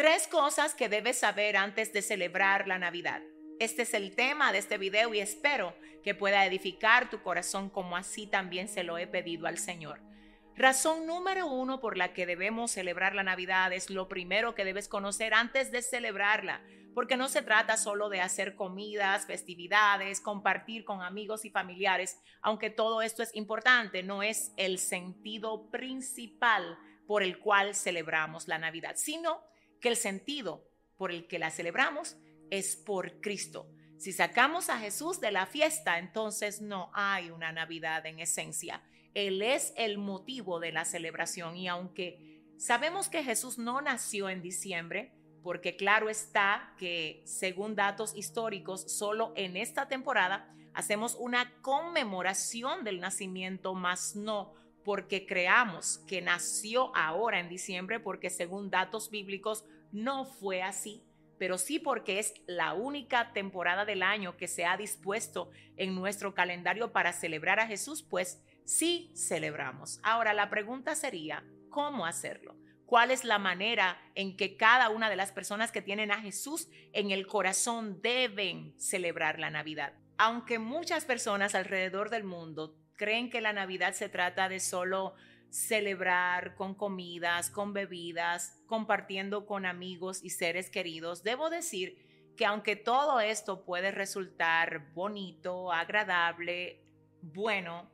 Tres cosas que debes saber antes de celebrar la Navidad. Este es el tema de este video y espero que pueda edificar tu corazón como así también se lo he pedido al Señor. Razón número uno por la que debemos celebrar la Navidad es lo primero que debes conocer antes de celebrarla, porque no se trata solo de hacer comidas, festividades, compartir con amigos y familiares, aunque todo esto es importante, no es el sentido principal por el cual celebramos la Navidad, sino que el sentido por el que la celebramos es por Cristo. Si sacamos a Jesús de la fiesta, entonces no hay una Navidad en esencia. Él es el motivo de la celebración y aunque sabemos que Jesús no nació en diciembre, porque claro está que según datos históricos, solo en esta temporada hacemos una conmemoración del nacimiento, más no porque creamos que nació ahora en diciembre, porque según datos bíblicos no fue así, pero sí porque es la única temporada del año que se ha dispuesto en nuestro calendario para celebrar a Jesús, pues sí celebramos. Ahora la pregunta sería, ¿cómo hacerlo? ¿Cuál es la manera en que cada una de las personas que tienen a Jesús en el corazón deben celebrar la Navidad? Aunque muchas personas alrededor del mundo creen que la Navidad se trata de solo celebrar con comidas, con bebidas, compartiendo con amigos y seres queridos, debo decir que aunque todo esto puede resultar bonito, agradable, bueno,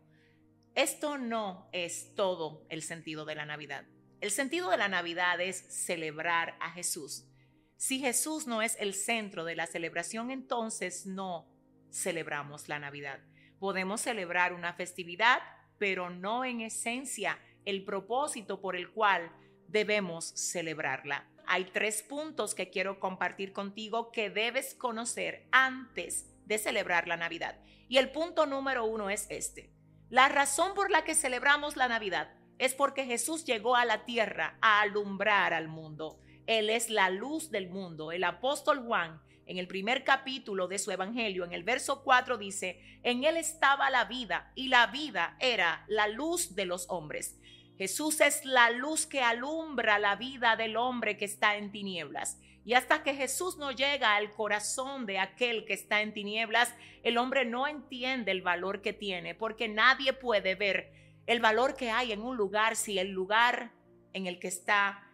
esto no es todo el sentido de la Navidad. El sentido de la Navidad es celebrar a Jesús. Si Jesús no es el centro de la celebración, entonces no celebramos la Navidad. Podemos celebrar una festividad, pero no en esencia el propósito por el cual debemos celebrarla. Hay tres puntos que quiero compartir contigo que debes conocer antes de celebrar la Navidad. Y el punto número uno es este. La razón por la que celebramos la Navidad es porque Jesús llegó a la tierra a alumbrar al mundo. Él es la luz del mundo. El apóstol Juan en el primer capítulo de su evangelio, en el verso 4 dice, en él estaba la vida y la vida era la luz de los hombres. Jesús es la luz que alumbra la vida del hombre que está en tinieblas. Y hasta que Jesús no llega al corazón de aquel que está en tinieblas, el hombre no entiende el valor que tiene, porque nadie puede ver el valor que hay en un lugar si el lugar en el que está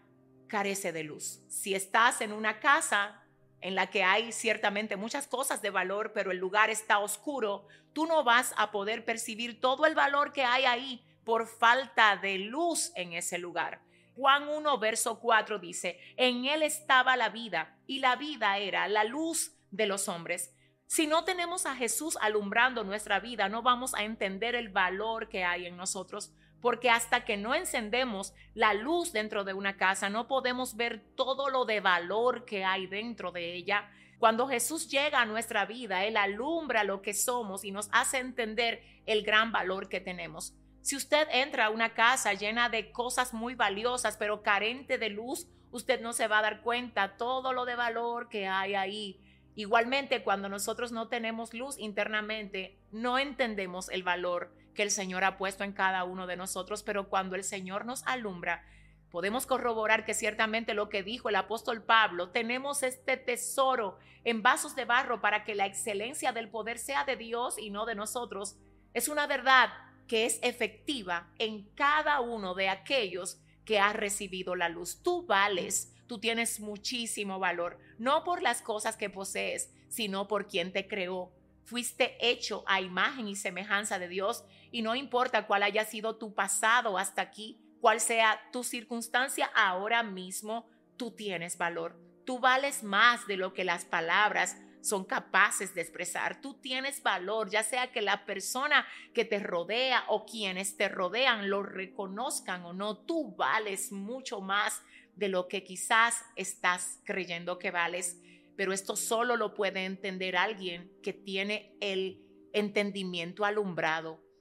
carece de luz. Si estás en una casa, en la que hay ciertamente muchas cosas de valor, pero el lugar está oscuro, tú no vas a poder percibir todo el valor que hay ahí por falta de luz en ese lugar. Juan 1, verso 4 dice, en él estaba la vida y la vida era la luz de los hombres. Si no tenemos a Jesús alumbrando nuestra vida, no vamos a entender el valor que hay en nosotros porque hasta que no encendemos la luz dentro de una casa, no podemos ver todo lo de valor que hay dentro de ella. Cuando Jesús llega a nuestra vida, Él alumbra lo que somos y nos hace entender el gran valor que tenemos. Si usted entra a una casa llena de cosas muy valiosas, pero carente de luz, usted no se va a dar cuenta todo lo de valor que hay ahí. Igualmente, cuando nosotros no tenemos luz internamente, no entendemos el valor que el Señor ha puesto en cada uno de nosotros, pero cuando el Señor nos alumbra, podemos corroborar que ciertamente lo que dijo el apóstol Pablo, tenemos este tesoro en vasos de barro para que la excelencia del poder sea de Dios y no de nosotros, es una verdad que es efectiva en cada uno de aquellos que ha recibido la luz. Tú vales, tú tienes muchísimo valor, no por las cosas que posees, sino por quien te creó. Fuiste hecho a imagen y semejanza de Dios y no importa cuál haya sido tu pasado hasta aquí, cuál sea tu circunstancia ahora mismo, tú tienes valor. Tú vales más de lo que las palabras son capaces de expresar. Tú tienes valor, ya sea que la persona que te rodea o quienes te rodean lo reconozcan o no. Tú vales mucho más de lo que quizás estás creyendo que vales. Pero esto solo lo puede entender alguien que tiene el entendimiento alumbrado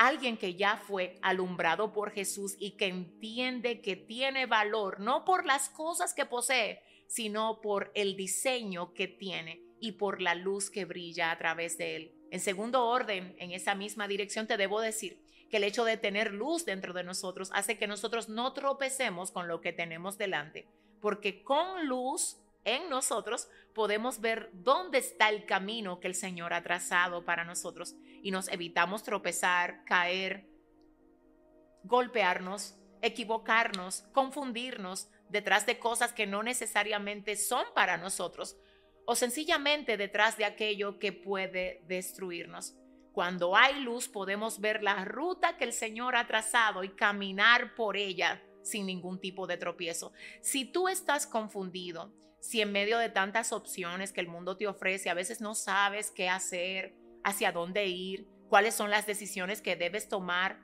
alguien que ya fue alumbrado por Jesús y que entiende que tiene valor, no por las cosas que posee, sino por el diseño que tiene y por la luz que brilla a través de él. En segundo orden, en esa misma dirección te debo decir que el hecho de tener luz dentro de nosotros hace que nosotros no tropecemos con lo que tenemos delante. porque con luz en nosotros podemos ver dónde está el camino que el Señor ha trazado para nosotros y nos evitamos tropezar, caer, golpearnos, equivocarnos, confundirnos detrás de cosas que no necesariamente son para nosotros o sencillamente detrás de aquello que puede destruirnos. Cuando hay luz podemos ver la ruta que el Señor ha trazado y caminar por ella sin ningún tipo de tropiezo. Si tú estás confundido, si en medio de tantas opciones que el mundo te ofrece a veces no sabes qué hacer, hacia dónde ir, cuáles son las decisiones que debes tomar,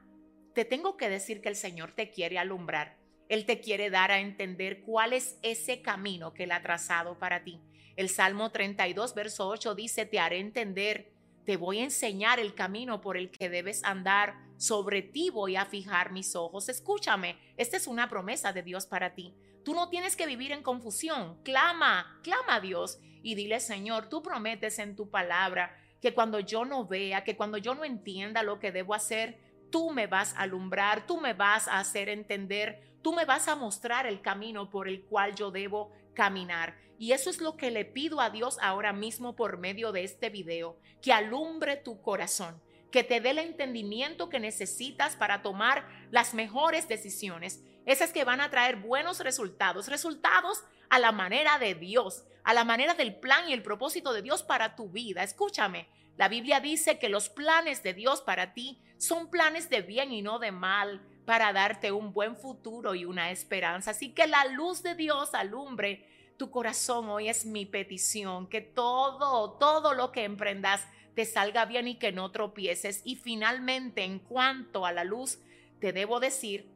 te tengo que decir que el Señor te quiere alumbrar. Él te quiere dar a entender cuál es ese camino que Él ha trazado para ti. El Salmo 32, verso 8 dice, te haré entender, te voy a enseñar el camino por el que debes andar, sobre ti voy a fijar mis ojos. Escúchame, esta es una promesa de Dios para ti. Tú no tienes que vivir en confusión. Clama, clama a Dios y dile, Señor, tú prometes en tu palabra que cuando yo no vea, que cuando yo no entienda lo que debo hacer, tú me vas a alumbrar, tú me vas a hacer entender, tú me vas a mostrar el camino por el cual yo debo caminar. Y eso es lo que le pido a Dios ahora mismo por medio de este video, que alumbre tu corazón, que te dé el entendimiento que necesitas para tomar las mejores decisiones, esas que van a traer buenos resultados, resultados a la manera de Dios, a la manera del plan y el propósito de Dios para tu vida. Escúchame, la Biblia dice que los planes de Dios para ti son planes de bien y no de mal, para darte un buen futuro y una esperanza. Así que la luz de Dios alumbre tu corazón. Hoy es mi petición, que todo, todo lo que emprendas te salga bien y que no tropieces. Y finalmente, en cuanto a la luz, te debo decir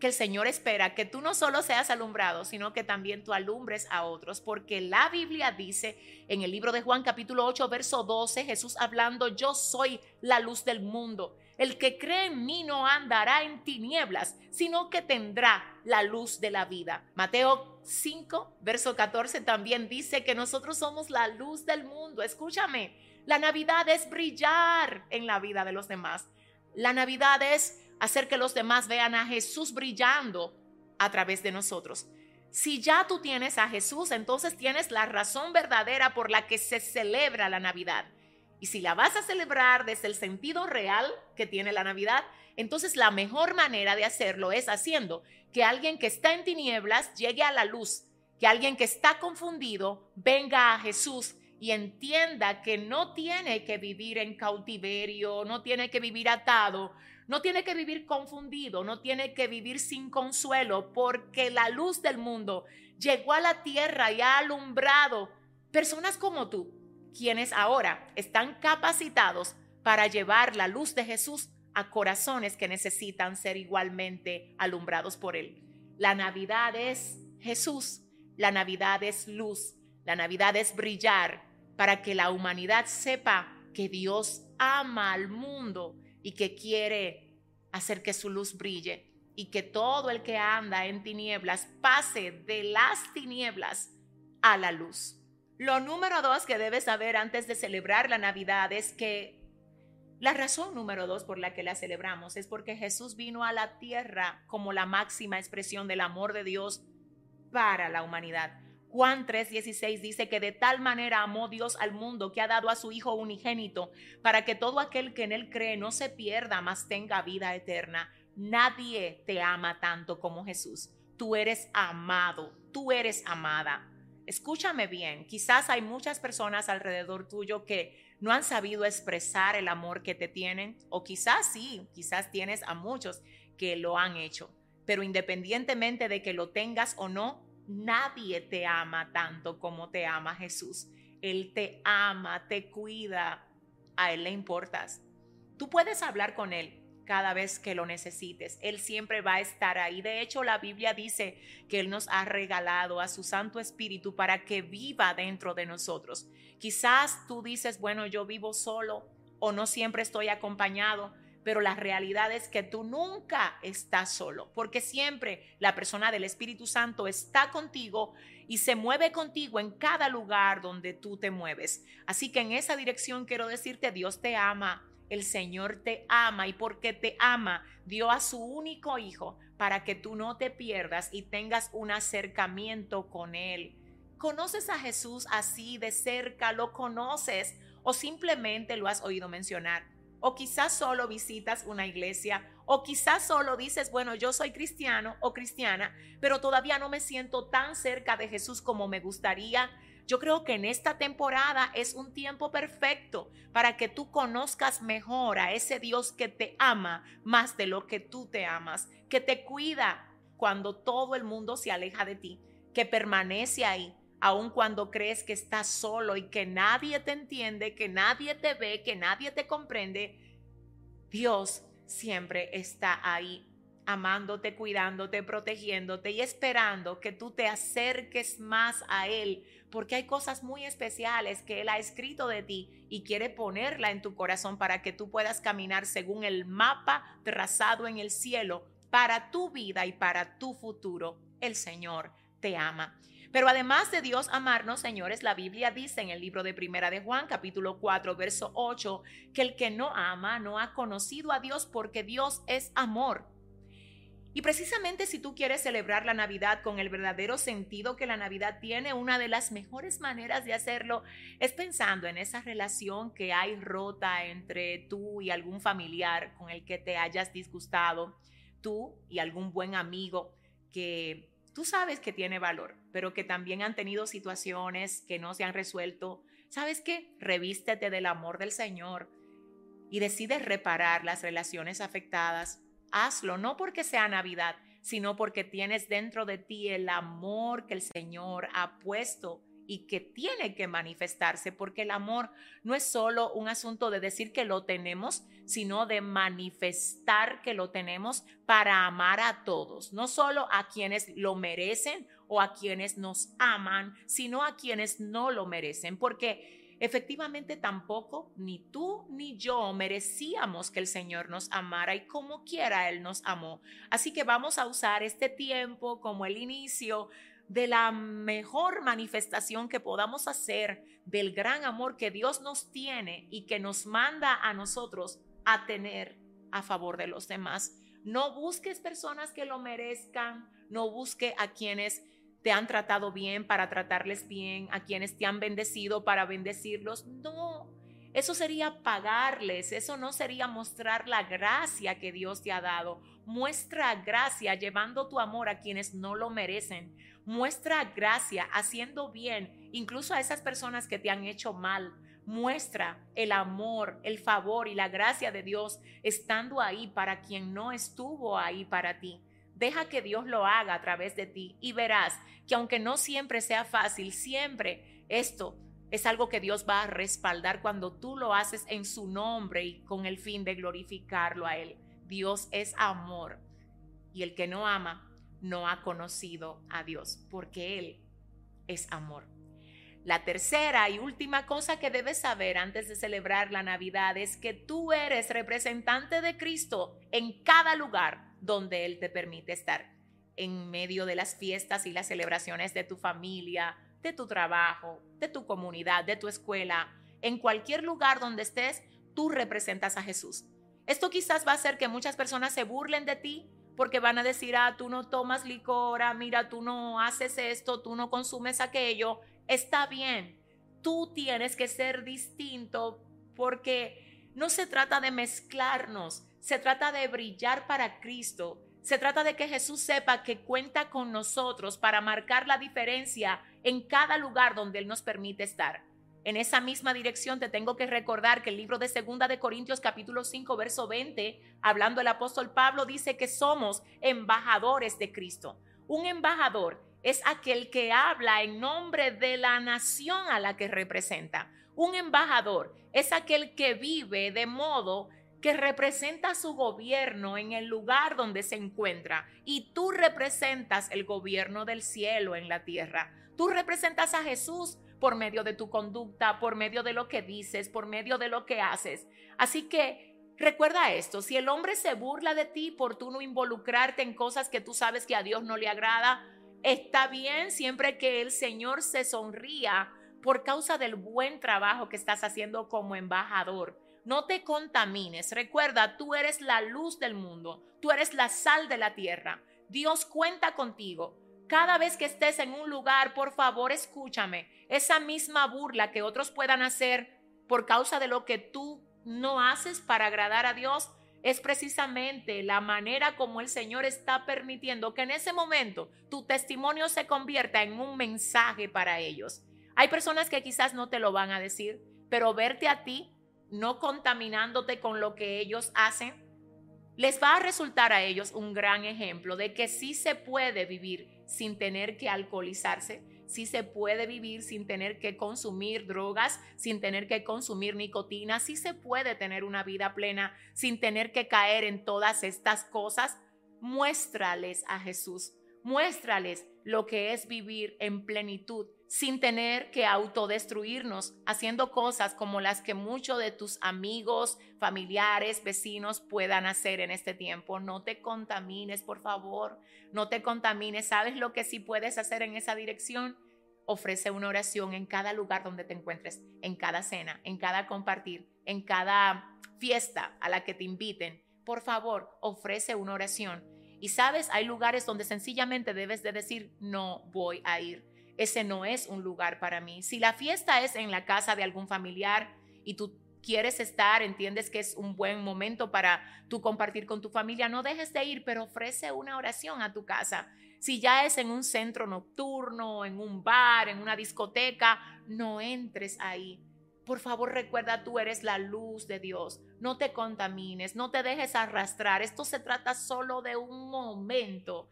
que el Señor espera que tú no solo seas alumbrado, sino que también tú alumbres a otros, porque la Biblia dice en el libro de Juan capítulo 8, verso 12, Jesús hablando, yo soy la luz del mundo. El que cree en mí no andará en tinieblas, sino que tendrá la luz de la vida. Mateo 5, verso 14 también dice que nosotros somos la luz del mundo. Escúchame, la Navidad es brillar en la vida de los demás. La Navidad es hacer que los demás vean a Jesús brillando a través de nosotros. Si ya tú tienes a Jesús, entonces tienes la razón verdadera por la que se celebra la Navidad. Y si la vas a celebrar desde el sentido real que tiene la Navidad, entonces la mejor manera de hacerlo es haciendo que alguien que está en tinieblas llegue a la luz, que alguien que está confundido venga a Jesús y entienda que no tiene que vivir en cautiverio, no tiene que vivir atado, no tiene que vivir confundido, no tiene que vivir sin consuelo, porque la luz del mundo llegó a la tierra y ha alumbrado personas como tú, quienes ahora están capacitados para llevar la luz de Jesús a corazones que necesitan ser igualmente alumbrados por Él. La Navidad es Jesús, la Navidad es luz, la Navidad es brillar para que la humanidad sepa que Dios ama al mundo y que quiere hacer que su luz brille y que todo el que anda en tinieblas pase de las tinieblas a la luz. Lo número dos que debes saber antes de celebrar la Navidad es que la razón número dos por la que la celebramos es porque Jesús vino a la tierra como la máxima expresión del amor de Dios para la humanidad. Juan 3:16 dice que de tal manera amó Dios al mundo que ha dado a su Hijo unigénito para que todo aquel que en él cree no se pierda, mas tenga vida eterna. Nadie te ama tanto como Jesús. Tú eres amado, tú eres amada. Escúchame bien, quizás hay muchas personas alrededor tuyo que no han sabido expresar el amor que te tienen, o quizás sí, quizás tienes a muchos que lo han hecho, pero independientemente de que lo tengas o no, Nadie te ama tanto como te ama Jesús. Él te ama, te cuida, a Él le importas. Tú puedes hablar con Él cada vez que lo necesites. Él siempre va a estar ahí. De hecho, la Biblia dice que Él nos ha regalado a su Santo Espíritu para que viva dentro de nosotros. Quizás tú dices, bueno, yo vivo solo o no siempre estoy acompañado pero la realidad es que tú nunca estás solo, porque siempre la persona del Espíritu Santo está contigo y se mueve contigo en cada lugar donde tú te mueves. Así que en esa dirección quiero decirte, Dios te ama, El Señor te ama y porque te ama, dio a su único hijo para que tú no te pierdas y tengas un acercamiento con Él. ¿Conoces a Jesús así de cerca? ¿Lo conoces? ¿O simplemente lo has oído mencionar? ¿O quizás solo visitas una iglesia? ¿O quizás solo dices, bueno, yo soy cristiano o cristiana, pero todavía no me siento tan cerca de Jesús como me gustaría? Yo creo que en esta temporada es un tiempo perfecto para que tú conozcas mejor a ese Dios que te ama más de lo que tú te amas, que te cuida cuando todo el mundo se aleja de ti, que permanece ahí, aun cuando crees que estás solo y que nadie te entiende, que nadie te ve, que nadie te comprende, Dios siempre está ahí, amándote, cuidándote, protegiéndote y esperando que tú te acerques más a Él, porque hay cosas muy especiales que Él ha escrito de ti y quiere ponerla en tu corazón para que tú puedas caminar según el mapa trazado en el cielo para tu vida y para tu futuro. El Señor te ama. Pero además de Dios amarnos, señores, la Biblia dice en el libro de Primera de Juan, capítulo 4, verso 8, que el que no ama no ha conocido a Dios porque Dios es amor. Y precisamente si tú quieres celebrar la Navidad con el verdadero sentido que la Navidad tiene, una de las mejores maneras de hacerlo es pensando en esa relación que hay rota entre tú y algún familiar con el que te hayas disgustado, tú y algún buen amigo que tú sabes que tiene valor, pero que también han tenido situaciones que no se han resuelto, ¿sabes qué? Revístete del amor del Señor y decides reparar las relaciones afectadas. Hazlo, no porque sea Navidad, sino porque tienes dentro de ti el amor que el Señor ha puesto y que tiene que manifestarse, porque el amor no es solo un asunto de decir que lo tenemos, sino de manifestar que lo tenemos para amar a todos, no solo a quienes lo merecen o a quienes nos aman, sino a quienes no lo merecen, porque efectivamente tampoco ni tú ni yo merecíamos que el Señor nos amara y como quiera Él nos amó. Así que vamos a usar este tiempo como el inicio de la mejor manifestación que podamos hacer del gran amor que Dios nos tiene y que nos manda a nosotros a tener a favor de los demás. No busques personas que lo merezcan, no busque a quienes te han tratado bien para tratarles bien, a quienes te han bendecido para bendecirlos. No, eso sería pagarles, eso no sería mostrar la gracia que Dios te ha dado. Muestra gracia llevando tu amor a quienes no lo merecen. Muestra gracia haciendo bien, incluso a esas personas que te han hecho mal. Muestra el amor, el favor y la gracia de Dios estando ahí para quien no estuvo ahí para ti. Deja que Dios lo haga a través de ti y verás que aunque no siempre sea fácil, siempre esto es algo que Dios va a respaldar cuando tú lo haces en su nombre y con el fin de glorificarlo a Él. Dios es amor y el que no ama no ha conocido a Dios, porque Él es amor. La tercera y última cosa que debes saber antes de celebrar la Navidad es que tú eres representante de Cristo en cada lugar donde Él te permite estar, en medio de las fiestas y las celebraciones de tu familia, de tu trabajo, de tu comunidad, de tu escuela, en cualquier lugar donde estés, tú representas a Jesús. Esto quizás va a hacer que muchas personas se burlen de ti porque van a decir, ah, tú no tomas licor, ah, mira, tú no haces esto, tú no consumes aquello. Está bien, tú tienes que ser distinto porque no se trata de mezclarnos, se trata de brillar para Cristo. Se trata de que Jesús sepa que cuenta con nosotros para marcar la diferencia en cada lugar donde Él nos permite estar. En esa misma dirección te tengo que recordar que el libro de Segunda de Corintios capítulo 5 verso 20, hablando el apóstol Pablo dice que somos embajadores de Cristo. Un embajador es aquel que habla en nombre de la nación a la que representa. Un embajador es aquel que vive de modo que representa su gobierno en el lugar donde se encuentra y tú representas el gobierno del cielo en la tierra. Tú representas a Jesús por medio de tu conducta, por medio de lo que dices, por medio de lo que haces. Así que recuerda esto, si el hombre se burla de ti por tú no involucrarte en cosas que tú sabes que a Dios no le agrada, está bien siempre que el Señor se sonría por causa del buen trabajo que estás haciendo como embajador. No te contamines. Recuerda, tú eres la luz del mundo. Tú eres la sal de la tierra. Dios cuenta contigo. Cada vez que estés en un lugar, por favor, escúchame. Esa misma burla que otros puedan hacer por causa de lo que tú no haces para agradar a Dios, es precisamente la manera como el Señor está permitiendo que en ese momento tu testimonio se convierta en un mensaje para ellos. Hay personas que quizás no te lo van a decir, pero verte a ti no contaminándote con lo que ellos hacen, les va a resultar a ellos un gran ejemplo de que sí se puede vivir sin tener que alcoholizarse, sí se puede vivir sin tener que consumir drogas, sin tener que consumir nicotina, sí se puede tener una vida plena sin tener que caer en todas estas cosas. Muéstrales a Jesús, muéstrales lo que es vivir en plenitud sin tener que autodestruirnos haciendo cosas como las que muchos de tus amigos, familiares, vecinos puedan hacer en este tiempo. No te contamines, por favor, no te contamines. ¿Sabes lo que sí puedes hacer en esa dirección? Ofrece una oración en cada lugar donde te encuentres, en cada cena, en cada compartir, en cada fiesta a la que te inviten. Por favor, ofrece una oración. Y sabes, hay lugares donde sencillamente debes de decir, no voy a ir ese no es un lugar para mí. Si la fiesta es en la casa de algún familiar y tú quieres estar, entiendes que es un buen momento para tú compartir con tu familia, no dejes de ir, pero ofrece una oración a tu casa. Si ya es en un centro nocturno, en un bar, en una discoteca, no entres ahí. Por favor, recuerda, tú eres la luz de Dios. No te contamines, no te dejes arrastrar. Esto se trata solo de un momento.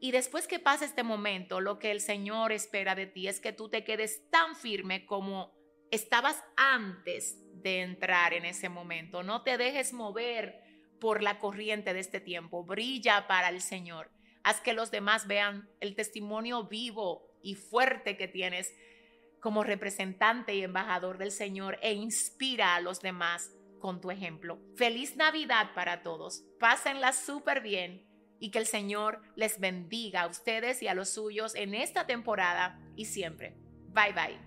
Y después que pase este momento, lo que el Señor espera de ti es que tú te quedes tan firme como estabas antes de entrar en ese momento. No te dejes mover por la corriente de este tiempo. Brilla para el Señor. Haz que los demás vean el testimonio vivo y fuerte que tienes como representante y embajador del Señor e inspira a los demás con tu ejemplo. Feliz Navidad para todos. Pásenla súper bien y que el Señor les bendiga a ustedes y a los suyos en esta temporada y siempre. Bye bye.